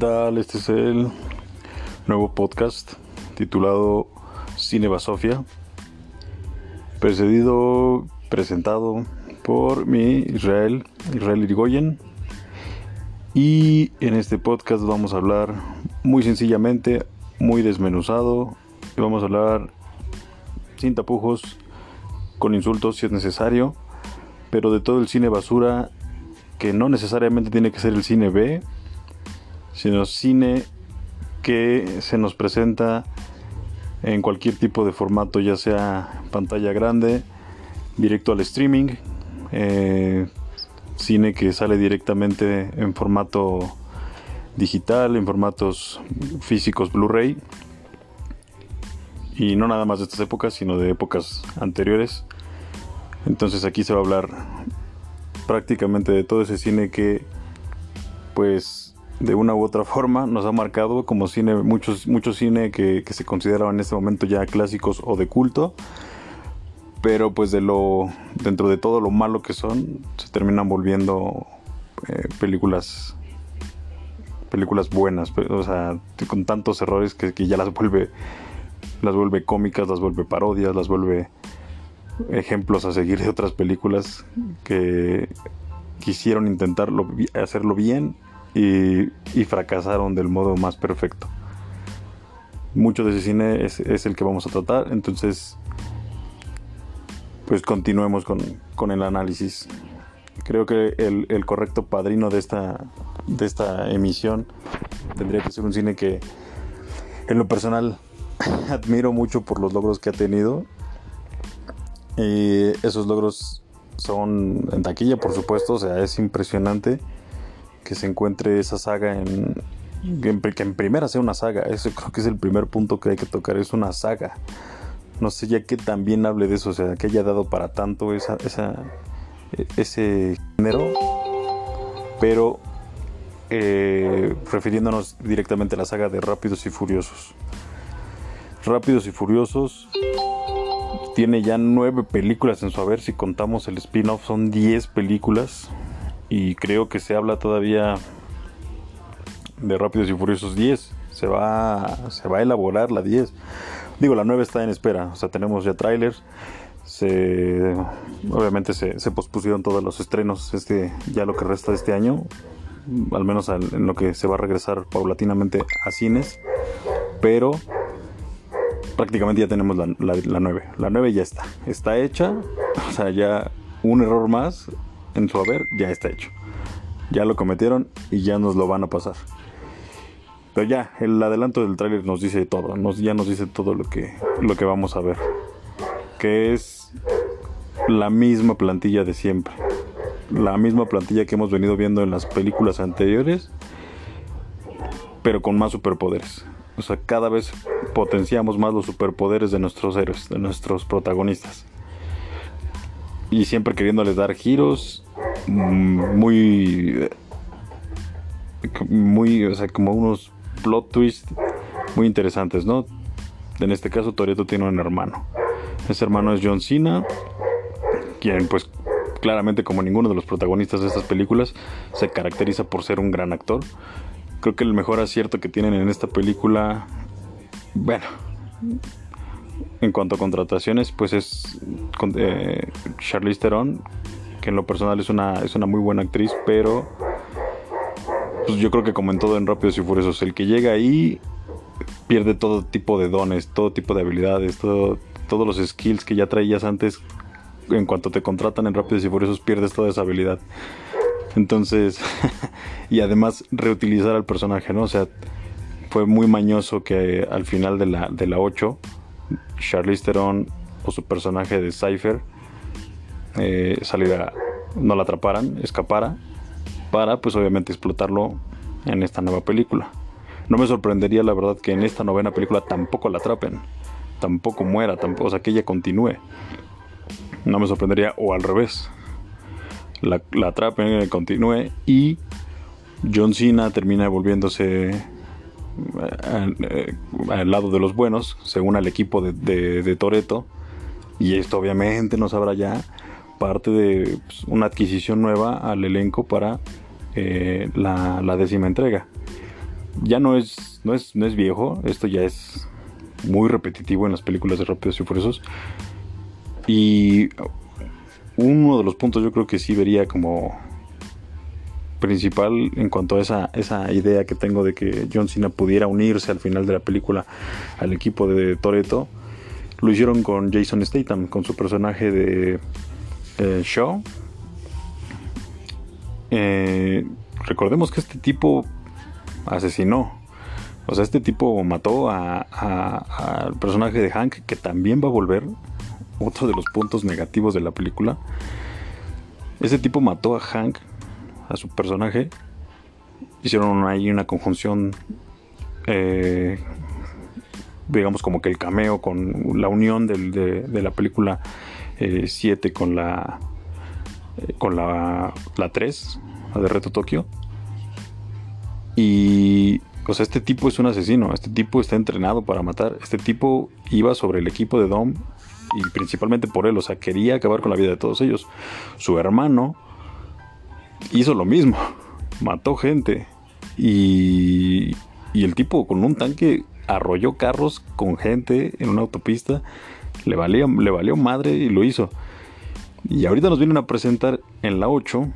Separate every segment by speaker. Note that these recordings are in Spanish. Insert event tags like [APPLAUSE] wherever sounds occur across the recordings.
Speaker 1: Este es el nuevo podcast titulado Cine Basofia, precedido, presentado por mi Israel, Israel Irigoyen. Y en este podcast vamos a hablar muy sencillamente, muy desmenuzado, y vamos a hablar sin tapujos, con insultos si es necesario, pero de todo el cine basura que no necesariamente tiene que ser el cine B, sino cine que se nos presenta en cualquier tipo de formato, ya sea pantalla grande, directo al streaming, eh, cine que sale directamente en formato digital, en formatos físicos Blu-ray. Y no nada más de estas épocas, sino de épocas anteriores. Entonces aquí se va a hablar prácticamente de todo ese cine que pues de una u otra forma nos ha marcado como cine, muchos, muchos cine que, se consideraban en este momento ya clásicos o de culto, pero pues de lo, dentro de todo lo malo que son, se terminan volviendo eh, películas películas buenas, o sea, con tantos errores que, que, ya las vuelve las vuelve cómicas, las vuelve parodias, las vuelve ejemplos a seguir de otras películas que quisieron intentarlo hacerlo bien y, fracasaron del modo más perfecto. Mucho de ese cine es, el que vamos a tratar, entonces pues continuemos con, el análisis. Creo que el, correcto padrino de esta, de esta emisión tendría que ser un cine que en lo personal [LAUGHS] admiro mucho por los logros que ha tenido. Y esos logros son en taquilla, por supuesto, o sea, es impresionante que se encuentre esa saga en, que en primera sea una saga. Ese creo que es el primer punto que hay que tocar, es una saga. No sé ya que también hable de eso, o sea, que haya dado para tanto esa, esa ese género, pero eh, refiriéndonos directamente a la saga de Rápidos y Furiosos. Rápidos y Furiosos tiene ya nueve películas en su haber, si contamos el spin-off son diez películas y creo que se habla todavía de Rápidos y Furiosos 10. Se va, se va a elaborar la 10. Digo, la 9 está en espera. O sea, tenemos ya trailers. Se, obviamente se, se, pospusieron todos los estrenos este, ya lo que resta de este año. Al menos en lo que se va a regresar paulatinamente a cines. Pero prácticamente ya tenemos la, la, la 9. La 9 ya está. Está hecha. O sea, ya un error más en su haber ya está hecho. Ya lo cometieron y ya nos lo van a pasar. Pero ya, el adelanto del tráiler nos dice todo, nos, ya nos dice todo lo que, lo que vamos a ver. Que es la misma plantilla de siempre. La misma plantilla que hemos venido viendo en las películas anteriores, pero con más superpoderes. O sea, cada vez potenciamos más los superpoderes de nuestros héroes, de nuestros protagonistas. Y siempre queriéndoles dar giros muy muy o sea como unos plot twists muy interesantes no en este caso Toreto tiene un hermano. Ese hermano es John Cena quien pues claramente como ninguno de los protagonistas de estas películas se caracteriza por ser un gran actor. Creo que el mejor acierto que tienen en esta película bueno en cuanto a contrataciones pues es eh, Charlize Theron que en lo personal es una, es una muy buena actriz, pero pues yo creo que como en todo en Rápidos y Furiosos, el que llega ahí pierde todo tipo de dones, todo tipo de habilidades, todo, todos los skills que ya traías antes. En cuanto te contratan en Rápidos y Furiosos, pierdes toda esa habilidad. Entonces, [LAUGHS] y además reutilizar al personaje, ¿no? O sea, fue muy mañoso que al final de la, de la 8, Charlize Theron o su personaje de Cypher eh, saliera, no la atraparan, escapara, para pues obviamente explotarlo en esta nueva película. No me sorprendería la verdad que en esta novena película tampoco la atrapen, tampoco muera, tampoco, o sea, que ella continúe. No me sorprendería, o al revés, la, la atrapen, continúe y John Cena termina volviéndose eh, eh, al, lado de los buenos, según al equipo de, de, de Toreto. Y esto obviamente no sabrá ya parte de pues, una adquisición nueva al elenco para eh, la, décima entrega. ya no es, no es, no es viejo, esto ya es muy repetitivo en las películas de Rápidos y Furiosos. Y uno de los puntos yo creo que sí vería como principal en cuanto a esa, esa idea que tengo de que John Cena pudiera unirse al final de la película al equipo de Toreto. Lo hicieron con Jason Statham, con su personaje de eh, Shaw. Eh, recordemos que este tipo asesinó. O sea, este tipo mató al personaje de Hank, que también va a volver. Otro de los puntos negativos de la película. Ese tipo mató a Hank a su personaje. Hicieron ahí una conjunción, eh, digamos como que el cameo con la unión de, la película 7 eh, con la eh, con la, la 3, la de Reto Tokio. Y, o sea, este tipo es un asesino, este tipo está entrenado para matar, este tipo iba sobre el equipo de Dom y principalmente por él, o sea, quería acabar con la vida de todos ellos. Su hermano hizo lo mismo, [LAUGHS] mató gente y, y el tipo con un tanque arrolló carros con gente en una autopista, le, valía, le valió madre y lo hizo. Y ahorita nos vienen a presentar en la 8,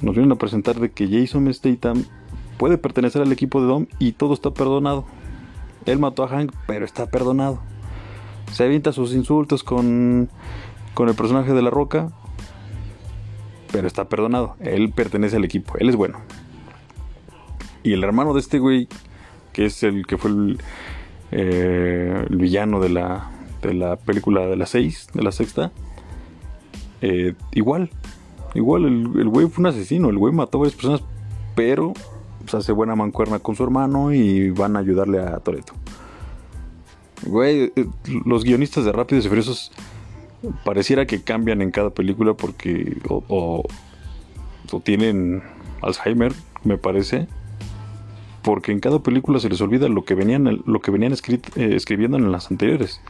Speaker 1: nos vienen a presentar de que Jason Statham puede pertenecer al equipo de Dom y todo está perdonado. Él mató a Hank, pero está perdonado. Se avienta sus insultos con, con el personaje de la roca, pero está perdonado. Él pertenece al equipo, él es bueno. Y el hermano de este güey, que es el que fue el, eh, villano de la, de la película de la 6, de la sexta, eh, igual, igual, el, el güey fue un asesino, el güey mató a varias personas, pero pues, hace buena mancuerna con su hermano y van a ayudarle a Toreto. Güey, eh, los guionistas de Rápidos y Furiosos pareciera que cambian en cada película porque o, tienen Alzheimer, me parece, porque en cada película se les olvida lo que venían, lo que venían eh, escribiendo en las anteriores.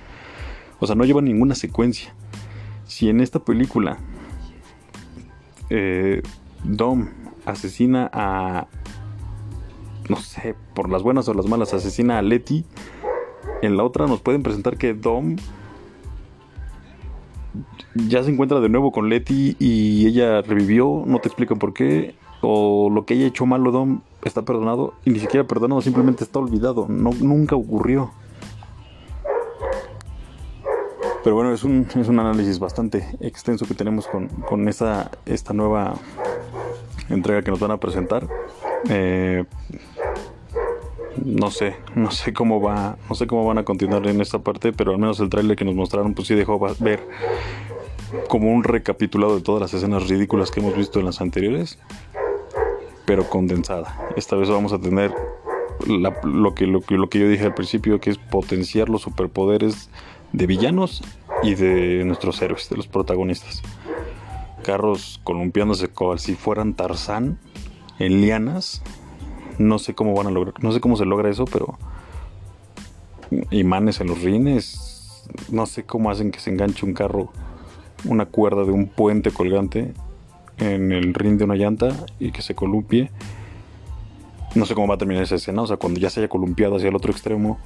Speaker 1: O sea, no llevan ninguna secuencia. Si en esta película eh, Dom asesina a, no sé, por las buenas o las malas, asesina a Letty, en la otra nos pueden presentar que Dom ya se encuentra de nuevo con Letty y ella revivió, no te explican por qué, o lo que haya hecho malo Dom está perdonado y ni siquiera perdonado, simplemente está olvidado, no, nunca ocurrió. Pero bueno, es un, es un análisis bastante extenso que tenemos con, con esta, esta nueva entrega que nos van a presentar. Eh, no sé, no sé cómo va, no sé cómo van a continuar en esta parte, pero al menos el tráiler que nos mostraron pues sí dejó ver como un recapitulado de todas las escenas ridículas que hemos visto en las anteriores, pero condensada. Esta vez vamos a tener lo, que, lo, que, lo que yo dije al principio, que es potenciar los superpoderes de villanos y de nuestros héroes, de los protagonistas. Carros columpiándose como si fueran Tarzán en lianas. No sé cómo van a lograr, no sé cómo se logra eso, pero imanes en los rines. No sé cómo hacen que se enganche un carro, una cuerda de un puente colgante en el rin de una llanta y que se columpie. No sé cómo va a terminar esa escena, o sea, cuando ya se haya columpiado hacia el otro extremo,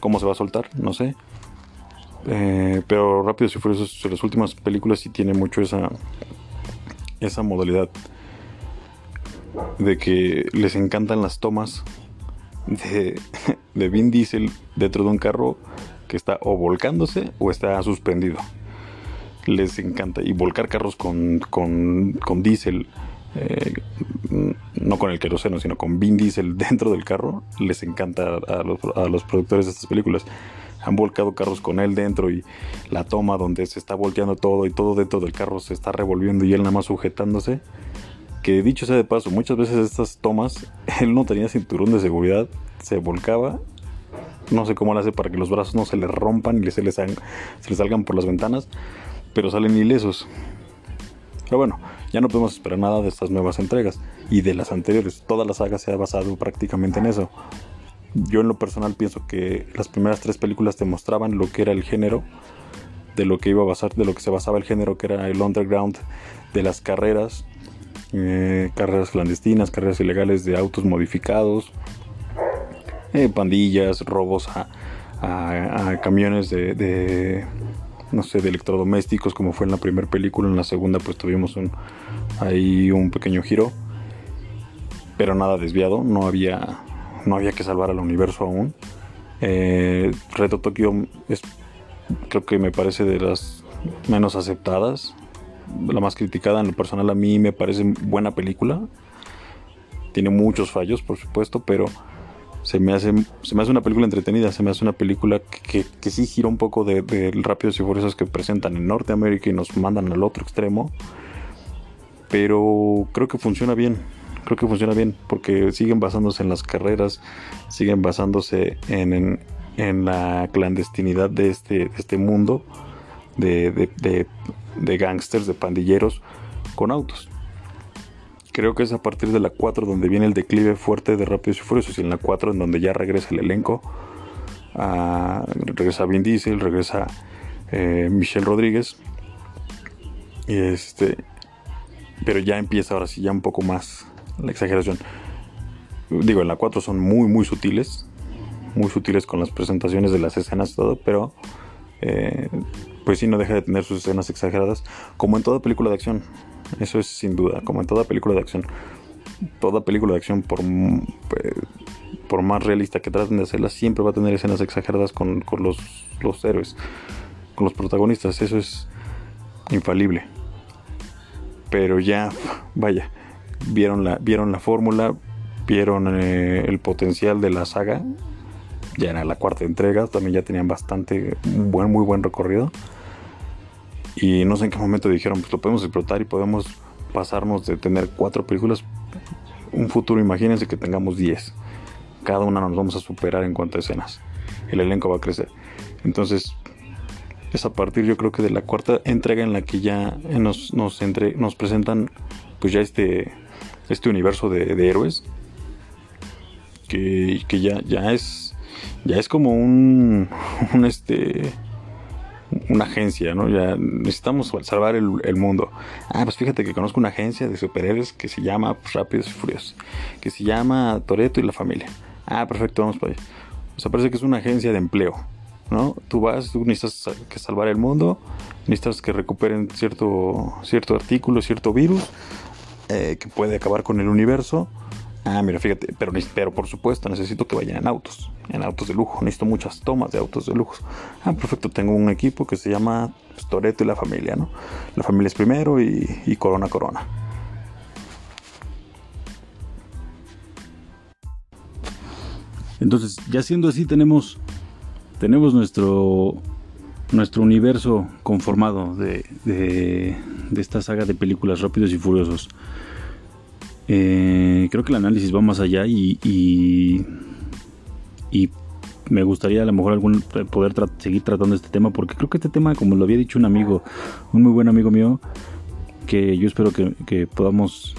Speaker 1: cómo se va a soltar, no sé. Eh, pero Rápidos y Furiosos, las últimas películas sí tiene mucho esa, esa modalidad de que les encantan las tomas de, [LAUGHS] de Vin Diesel dentro de un carro que está o volcándose o está suspendido. Les encanta. Y volcar carros con, con, con diésel, eh, no con el queroseno, sino con Vin Diesel [LAUGHS] dentro del carro, les encanta a los, a los productores de estas películas han volcado carros con él dentro y la toma donde se está volteando todo y todo dentro del carro se está revolviendo y él nada más sujetándose. Que dicho sea de paso, muchas veces estas tomas [LAUGHS] él no tenía cinturón de seguridad, se volcaba. No sé cómo lo hace para que los brazos no se le rompan y se le, le salgan por las ventanas, pero salen ilesos. Pero bueno, ya no podemos esperar nada de estas nuevas entregas y de las anteriores. Toda la saga se ha basado prácticamente en eso. Yo en lo personal pienso que las primeras tres películas te mostraban lo que era el género, de lo que iba a basar, de lo que se basaba el género, que era el underground de las carreras, eh, carreras clandestinas, carreras ilegales de autos modificados, eh, pandillas, robos a, camiones de, no sé, de electrodomésticos, como fue en la primera película. En la segunda, pues tuvimos un, ahí un pequeño giro, pero nada desviado. No había, no había que salvar al universo aún. Eh, Reto Tokio es, creo que me parece de las menos aceptadas. La más criticada en lo personal a mí me parece buena película. Tiene muchos fallos, por supuesto, pero se me hace, se me hace una película entretenida, se me hace una película que, sí gira un poco de, de, rápidos y furiosos que presentan en Norteamérica y nos mandan al otro extremo. Pero creo que funciona bien, creo que funciona bien, porque siguen basándose en las carreras, siguen basándose en, en, la clandestinidad de este, de este mundo de, de, de, de gángsters, de pandilleros con autos. Creo que es a partir de la 4 donde viene el declive fuerte de Rápidos y Furiosos y en la 4 en donde ya regresa el elenco. regresa Vin Diesel, regresa eh, Michelle Rodríguez. Y este, pero ya empieza ahora sí, ya un poco más la exageración. Digo, en la 4 son muy, muy sutiles. Muy sutiles con las presentaciones de las escenas todo, pero eh, pues sí no deja de tener sus escenas exageradas, como en toda película de acción. Eso es sin duda, como en toda película de acción. Toda película de acción, por, eh, por más realista que traten de hacerla, siempre va a tener escenas exageradas con, los, los héroes, con los protagonistas. Eso es infalible. Pero ya, vaya, vieron la, vieron la fórmula, vieron eh, el potencial de la saga. Ya era la cuarta entrega, también ya tenían bastante buen, muy buen recorrido. Y no sé en qué momento dijeron, pues lo podemos explotar y podemos pasarnos de tener cuatro películas. Un futuro, imagínense que tengamos diez. Cada una nos vamos a superar en cuanto a escenas. El elenco va a crecer. Entonces, es a partir yo creo que de la cuarta entrega en la que ya nos, nos, entre, nos presentan pues ya este, este universo de, de héroes. Que, que, ya, ya es ya es como un, [LAUGHS] un este una agencia, ¿no? Ya necesitamos salvar el, mundo. Ah, pues fíjate que conozco una agencia de superhéroes que se llama pues, Rápidos y Furiosos, que se llama Toreto y la familia. Ah, perfecto, vamos para allá. O sea, parece que es una agencia de empleo, ¿no? Tú vas, tú necesitas que salvar el mundo, necesitas que recuperen cierto, cierto artículo, cierto virus eh, que puede acabar con el universo Ah, mira, fíjate, pero, pero por supuesto necesito que vayan en autos, en autos de lujo. Necesito muchas tomas de autos de lujo. Ah, perfecto, tengo un equipo que se llama pues, Toreto y la familia, ¿no? La familia es primero y, Corona Corona.
Speaker 2: Entonces, ya siendo así, tenemos, tenemos nuestro, nuestro universo conformado de, de, de esta saga de películas Rápidos y Furiosos. Eh, creo que el análisis va más allá y, y, me gustaría a lo mejor algún, poder seguir tratando este tema porque creo que este tema, como lo había dicho un amigo, un muy buen amigo mío, que yo espero que, podamos,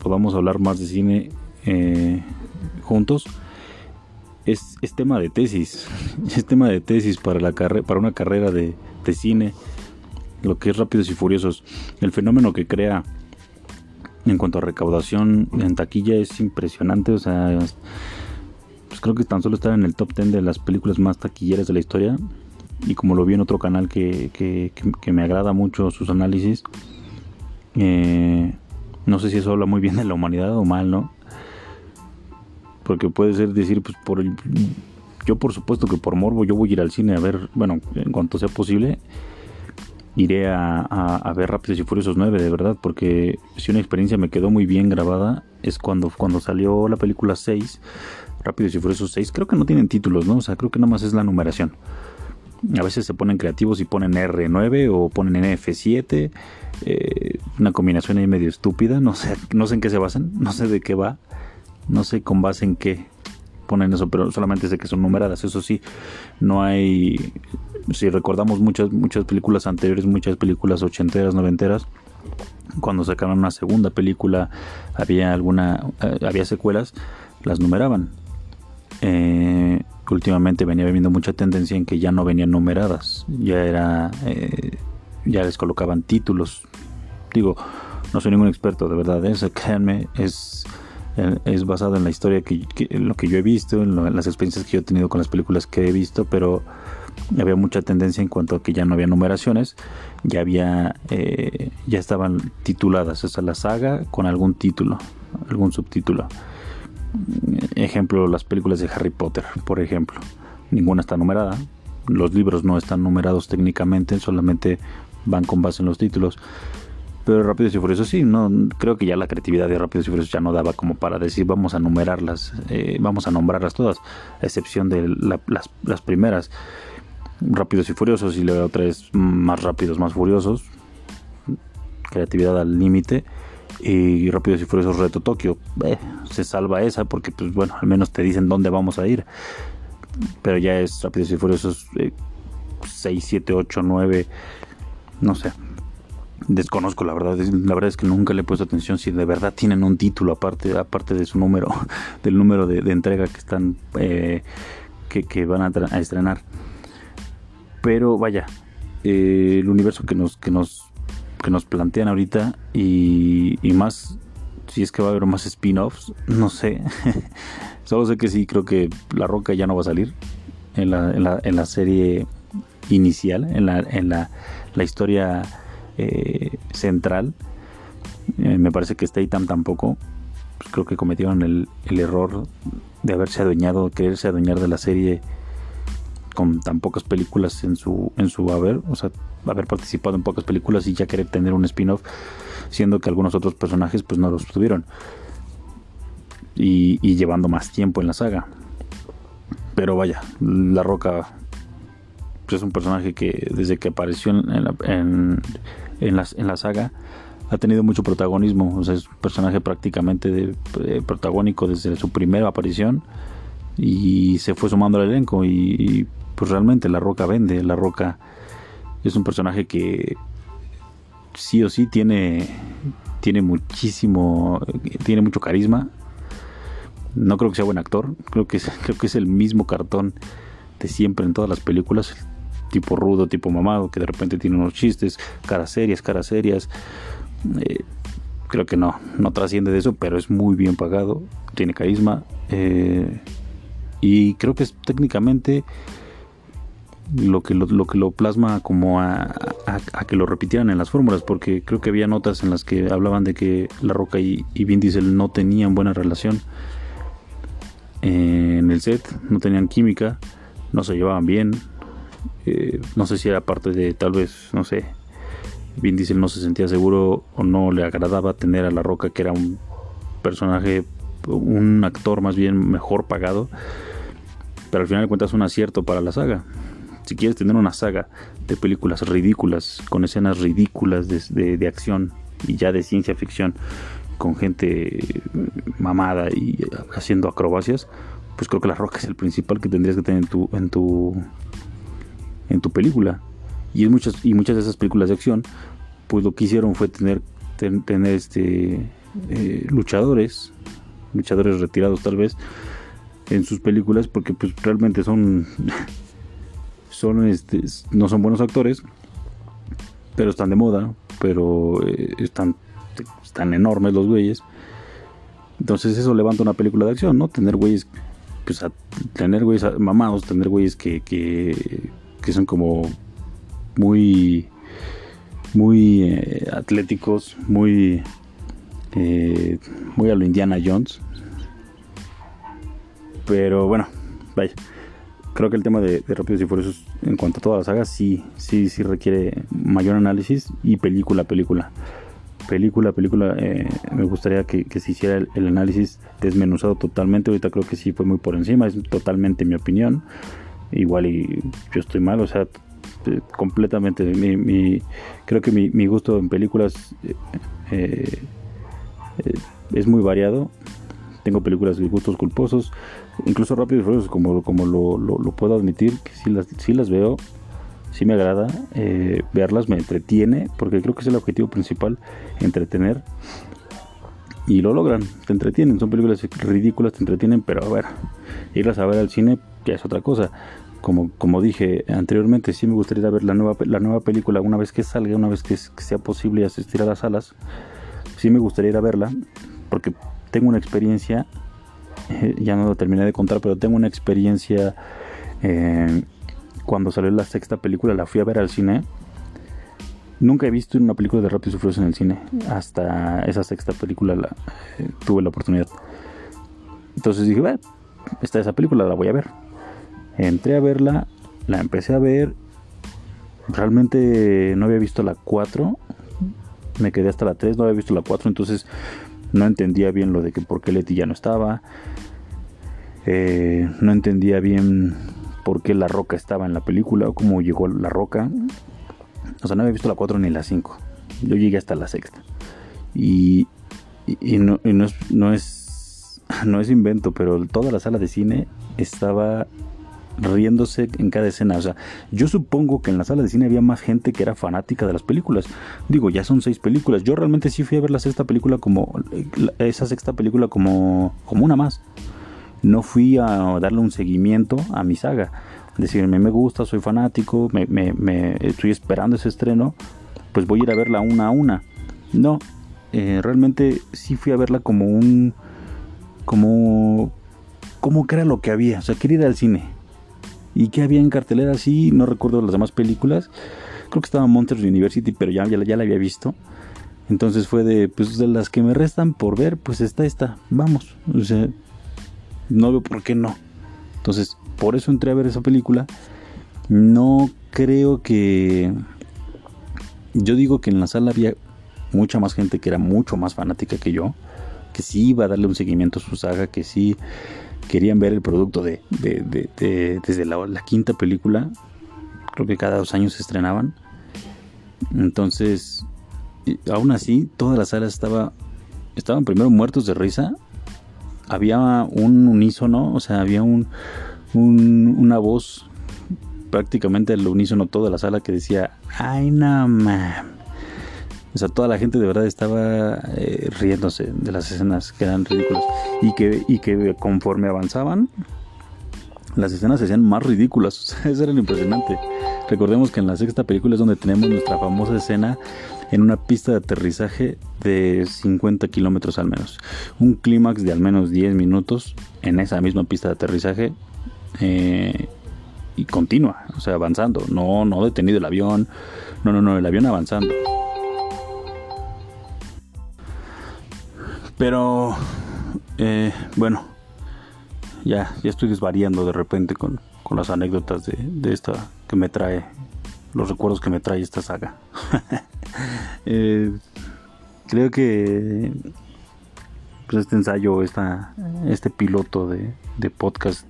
Speaker 2: podamos hablar más de cine eh, juntos. Es, es, tema de tesis, [LAUGHS] es tema de tesis para, la para una carrera de, de cine, lo que es Rápidos y Furiosos, el fenómeno que crea en cuanto a recaudación en taquilla es impresionante, o sea, pues creo que tan solo está en el top 10 de las películas más taquilleras de la historia. Y como lo vi en otro canal que, que, me agrada mucho sus análisis, eh, no sé si eso habla muy bien de la humanidad o mal, ¿no? Porque puede ser decir, pues por yo por supuesto que por morbo yo voy a ir al cine a ver, bueno, en cuanto sea posible, iré a, ver Rápidos y Furiosos 9, de verdad, porque si una experiencia me quedó muy bien grabada es cuando, cuando salió la película 6, Rápidos y Furiosos 6, creo que no tienen títulos, ¿no? O sea, creo que nada más es la numeración. A veces se ponen creativos y ponen R9 o ponen NF7, eh, una combinación ahí medio estúpida, no sé, no sé en qué se basan, no sé de qué va, no sé con base en qué ponen eso, pero solamente sé que son numeradas, eso sí, no hay si recordamos muchas, muchas películas anteriores, muchas películas ochenteras, noventeras, cuando sacaron una segunda película, había alguna, eh, había secuelas, las numeraban. Eh, últimamente venía viendo mucha tendencia en que ya no venían numeradas, ya era, eh, ya les colocaban títulos. Digo, no soy ningún experto, de verdad, eso, créanme, es eh, es basado en la historia que, en lo que yo he visto, en, las experiencias que yo he tenido con las películas que he visto, pero había mucha tendencia en cuanto a que ya no había numeraciones, ya había, eh, ya estaban tituladas, esa la saga con algún título, algún subtítulo. Ejemplo, las películas de Harry Potter, por ejemplo, ninguna está numerada, los libros no están numerados técnicamente, solamente van con base en los títulos. Pero Rápidos y Furiosos sí, no, creo que ya la creatividad de Rápidos y Furiosos ya no daba como para decir vamos a numerarlas, eh, vamos a nombrarlas todas, a excepción de las, las, primeras. Rápidos y Furiosos y luego otra es más rápidos, más furiosos. Creatividad al límite. Y Rápidos y Furiosos Reto Tokio. Eh, se salva esa porque, pues bueno, al menos te dicen dónde vamos a ir. Pero ya es Rápidos y Furiosos 6, 7, 8, 9. No sé. Desconozco, la verdad. La verdad es que nunca le he puesto atención si de verdad tienen un título aparte, aparte de su número, [LAUGHS] del número de, entrega que están eh, que, van a, estrenar. Pero vaya, eh, el universo que nos, que nos, que nos plantean ahorita y, y más si es que va a haber más spin-offs, no sé. [LAUGHS] Solo sé que sí, creo que La Roca ya no va a salir en la, en la, en la serie inicial, en la, en la, la historia eh, central. Eh, me parece que Statham tampoco. Pues creo que cometieron el, error de haberse adueñado, quererse adueñar de la serie con tan pocas películas en su, en su haber, o sea, haber participado en pocas películas y ya querer tener un spin-off, siendo que algunos otros personajes pues no los tuvieron y, llevando más tiempo en la saga. Pero vaya, La Roca pues, es un personaje que desde que apareció en en, en la, saga ha tenido mucho protagonismo. O sea, es un personaje prácticamente eh, protagónico desde su primera aparición y se fue sumando al elenco y, pues realmente La Roca vende. La Roca es un personaje que sí o sí tiene tiene muchísimo tiene mucho carisma no creo que sea buen actor, creo que [LAUGHS] creo que es el mismo cartón de siempre en todas las películas, tipo rudo, tipo mamado, que de repente tiene unos chistes, caras serias, caras serias. Eh, creo que no, no trasciende de eso, pero es muy bien pagado, tiene carisma. Eh, y creo que es técnicamente lo que lo, que lo plasma como a, que lo repitieran en las fórmulas, porque creo que había notas en las que hablaban de que La Roca y, y Vin Diesel no tenían buena relación en el set, no tenían química, no se llevaban bien. Eh, no sé si era parte de tal vez, no sé, Vin Diesel no se sentía seguro o no le agradaba tener a La Roca, que era un personaje, un actor más bien mejor pagado. Pero al final de cuentas un acierto para la saga. Si quieres tener una saga de películas ridículas, con escenas ridículas de acción y ya de ciencia ficción, con gente mamada y haciendo acrobacias, pues creo que la roca es el principal que tendrías que tener en tu en tu en tu película. Y muchas y muchas de esas películas de acción, pues lo que hicieron fue tener tener este eh, luchadores, luchadores retirados tal vez en sus películas porque pues realmente son [LAUGHS] son este no son buenos actores, pero están de moda, pero eh, están están enormes los güeyes. Entonces eso levanta una película de acción, ¿no? Tener güeyes, pues tener güeyes mamados, tener güeyes que, que son como muy, muy eh, atléticos, muy, eh, muy a lo Indiana Jones. Pero bueno, vaya. Creo que el tema de, Rápidos y Furiosos en cuanto a todas las sagas sí, sí, sí requiere mayor análisis y película película película película eh, me gustaría que, se hiciera el, análisis desmenuzado totalmente ahorita creo que sí fue muy por encima es totalmente mi opinión igual y yo estoy mal o sea eh, completamente mi, creo que mi, gusto en películas eh, es muy variado tengo películas de gustos culposos incluso rápido y furiosos como, como lo, lo, puedo admitir que sí las, sí las veo sí me agrada eh, verlas, me entretiene, porque creo que es el objetivo principal, entretener. Y lo logran, te entretienen, son películas ridículas, te entretienen, pero a ver, irlas a ver al cine ya es otra cosa. Como, como dije anteriormente, sí me gustaría ver la nueva, la nueva película una vez que salga, una vez que, sea posible asistir a las salas. Sí me gustaría ir a verla, porque tengo una experiencia, eh, ya no lo terminé de contar, pero tengo una experiencia eh, cuando salió la sexta película, la fui a ver al cine. Nunca he visto una película de Rápido y Furioso en el cine. Hasta esa sexta película la, eh, tuve la oportunidad. Entonces dije, bueno, está esa película, la voy a ver. Entré a verla, la empecé a ver. Realmente no había visto la 4. Me quedé hasta la 3, no había visto la 4, entonces no entendía bien lo de que por qué Leti ya no estaba. Eh, no entendía bien por qué la roca estaba en la película o cómo llegó la roca. O sea, no había visto la 4 ni la 5. Yo llegué hasta la sexta. Y, y, no, y no, es, no, es, [LAUGHS] no es invento, pero toda la sala de cine estaba riéndose en cada escena. O sea, yo supongo que en la sala de cine había más gente que era fanática de las películas. Digo, ya son seis películas. Yo realmente sí fui a ver la sexta película como. Esa sexta película como, como una más. No fui a darle un seguimiento a mi saga. Decirme, me gusta, soy fanático, me, me, me estoy esperando ese estreno, pues voy a ir a verla una a una. No, eh, realmente sí fui a verla como un. como. como que era lo que había. O sea, quería ir al cine ¿Y qué había en cartelera? Sí, no recuerdo las demás películas. Creo que estaba Monsters University, pero ya, ya, la había visto. Entonces fue de, pues de las que me restan por ver, pues está esta, vamos. O sea, no veo por qué no. Entonces, por eso entré a ver esa película. No creo que... Yo digo que en la sala había mucha más gente que era mucho más fanática que yo. Que sí iba a darle un seguimiento a su saga, que sí querían ver el producto de, desde la, quinta película. Creo que cada dos años se estrenaban. Entonces, aún así, toda la sala estaba, estaban primero muertos de risa. Había un unísono, o sea, había un, una voz prácticamente al unísono toda la sala que decía, ay no o sea, toda la gente de verdad estaba eh, riéndose de las escenas que eran ridículas. Y que, y que conforme avanzaban, las escenas se hacían más ridículas. [LAUGHS] O sea, eso era lo impresionante. Recordemos que en la sexta película es donde tenemos nuestra famosa escena en una pista de aterrizaje de 50 kilómetros al menos. Un clímax de al menos 10 minutos en esa misma pista de aterrizaje. Eh, y continua, o sea, avanzando. No, no detenido el avión. No, no, no, el avión avanzando. Pero, eh, bueno, ya, ya estoy desvariando de repente con, las anécdotas de, esta que me trae, los recuerdos que me trae esta saga. [LAUGHS] Eh, creo que pues este ensayo, esta, este piloto de, podcast,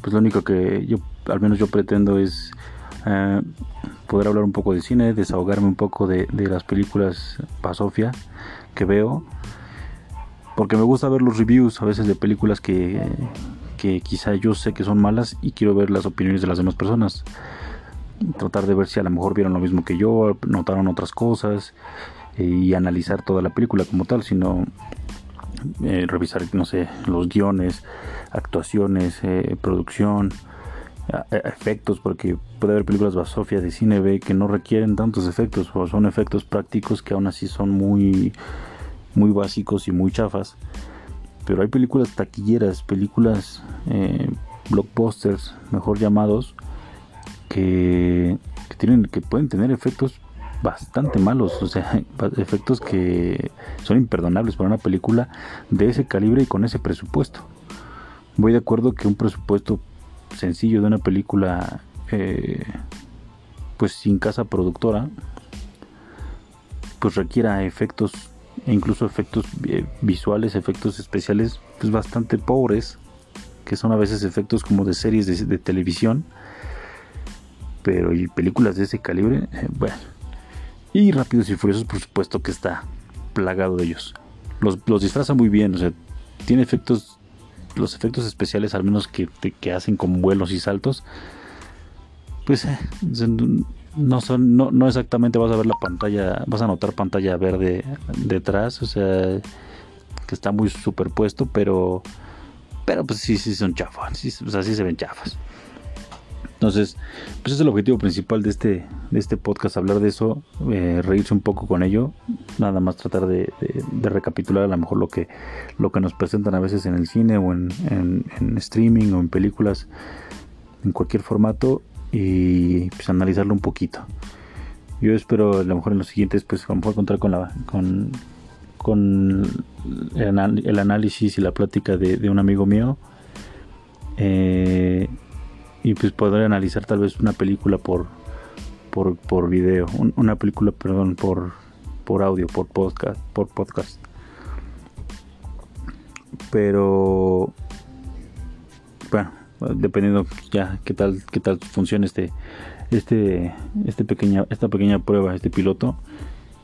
Speaker 2: pues lo único que yo, al menos yo pretendo es eh, poder hablar un poco de cine, desahogarme un poco de, de las películas Pasofia que veo porque me gusta ver los reviews a veces de películas que, que quizá yo sé que son malas y quiero ver las opiniones de las demás personas. Tratar de ver si a lo mejor vieron lo mismo que yo, notaron otras cosas eh, y analizar toda la película como tal, sino eh, revisar, no sé, los guiones, actuaciones, eh, producción, efectos, porque puede haber películas basofias de cine B que no requieren tantos efectos o son efectos prácticos que aún así son muy muy básicos y muy chafas. Pero hay películas taquilleras, películas eh, blockbusters, mejor llamados, que, tienen, que pueden tener efectos bastante malos, o sea, [LAUGHS] efectos que son imperdonables para una película de ese calibre y con ese presupuesto. Voy de acuerdo que un presupuesto sencillo de una película, eh, pues sin casa productora, pues requiera efectos e incluso efectos eh, visuales, efectos especiales pues bastante pobres, que son a veces efectos como de series de, televisión, pero y películas de ese calibre, eh, bueno. Y Rápidos y Furiosos por supuesto que está plagado de ellos. Los, los disfraza muy bien, o sea, tiene efectos, los efectos especiales al menos que, que hacen con vuelos y saltos, pues eh, no son no, no exactamente vas a ver la pantalla vas a notar pantalla verde detrás o sea que está muy superpuesto pero pero pues sí sí son chafas sí, o sea sí se ven chafas. Entonces, pues es el objetivo principal de este, de este podcast, hablar de eso, eh, reírse un poco con ello, nada más tratar de, recapitular a lo mejor lo que, lo que nos presentan a veces en el cine o en, en, streaming o en películas, en cualquier formato, y pues analizarlo un poquito. Yo espero a lo mejor en los siguientes, pues a lo mejor contar con la, con, con el, análisis y la plática de, un amigo mío. Eh, y pues poder analizar tal vez una película por por, por video, una película, perdón, por por audio, por podcast, por podcast. Pero dependiendo ya qué tal qué tal funciona este este este pequeña esta pequeña prueba, este piloto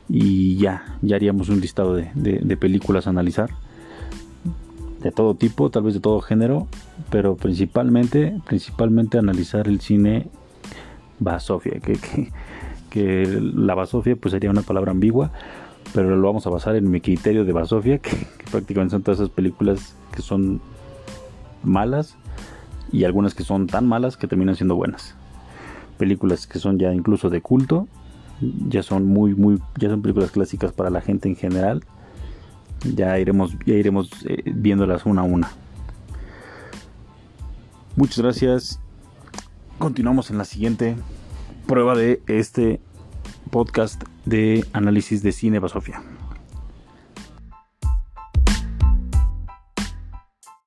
Speaker 2: y ya ya haríamos un listado de, de películas a analizar de todo tipo, tal vez de todo género, pero principalmente, principalmente analizar el cine basofia, que, que, la basofia pues sería una palabra ambigua, pero lo vamos a basar en mi criterio de basofia, que, que prácticamente son todas esas películas que son malas y algunas que son tan malas que terminan siendo buenas. Películas que son ya incluso de culto, ya son muy muy ya son películas clásicas para la gente en general ya iremos, ya iremos eh, viéndolas una a una. Muchas gracias. Continuamos en la siguiente prueba de este podcast de análisis de cine Basofia.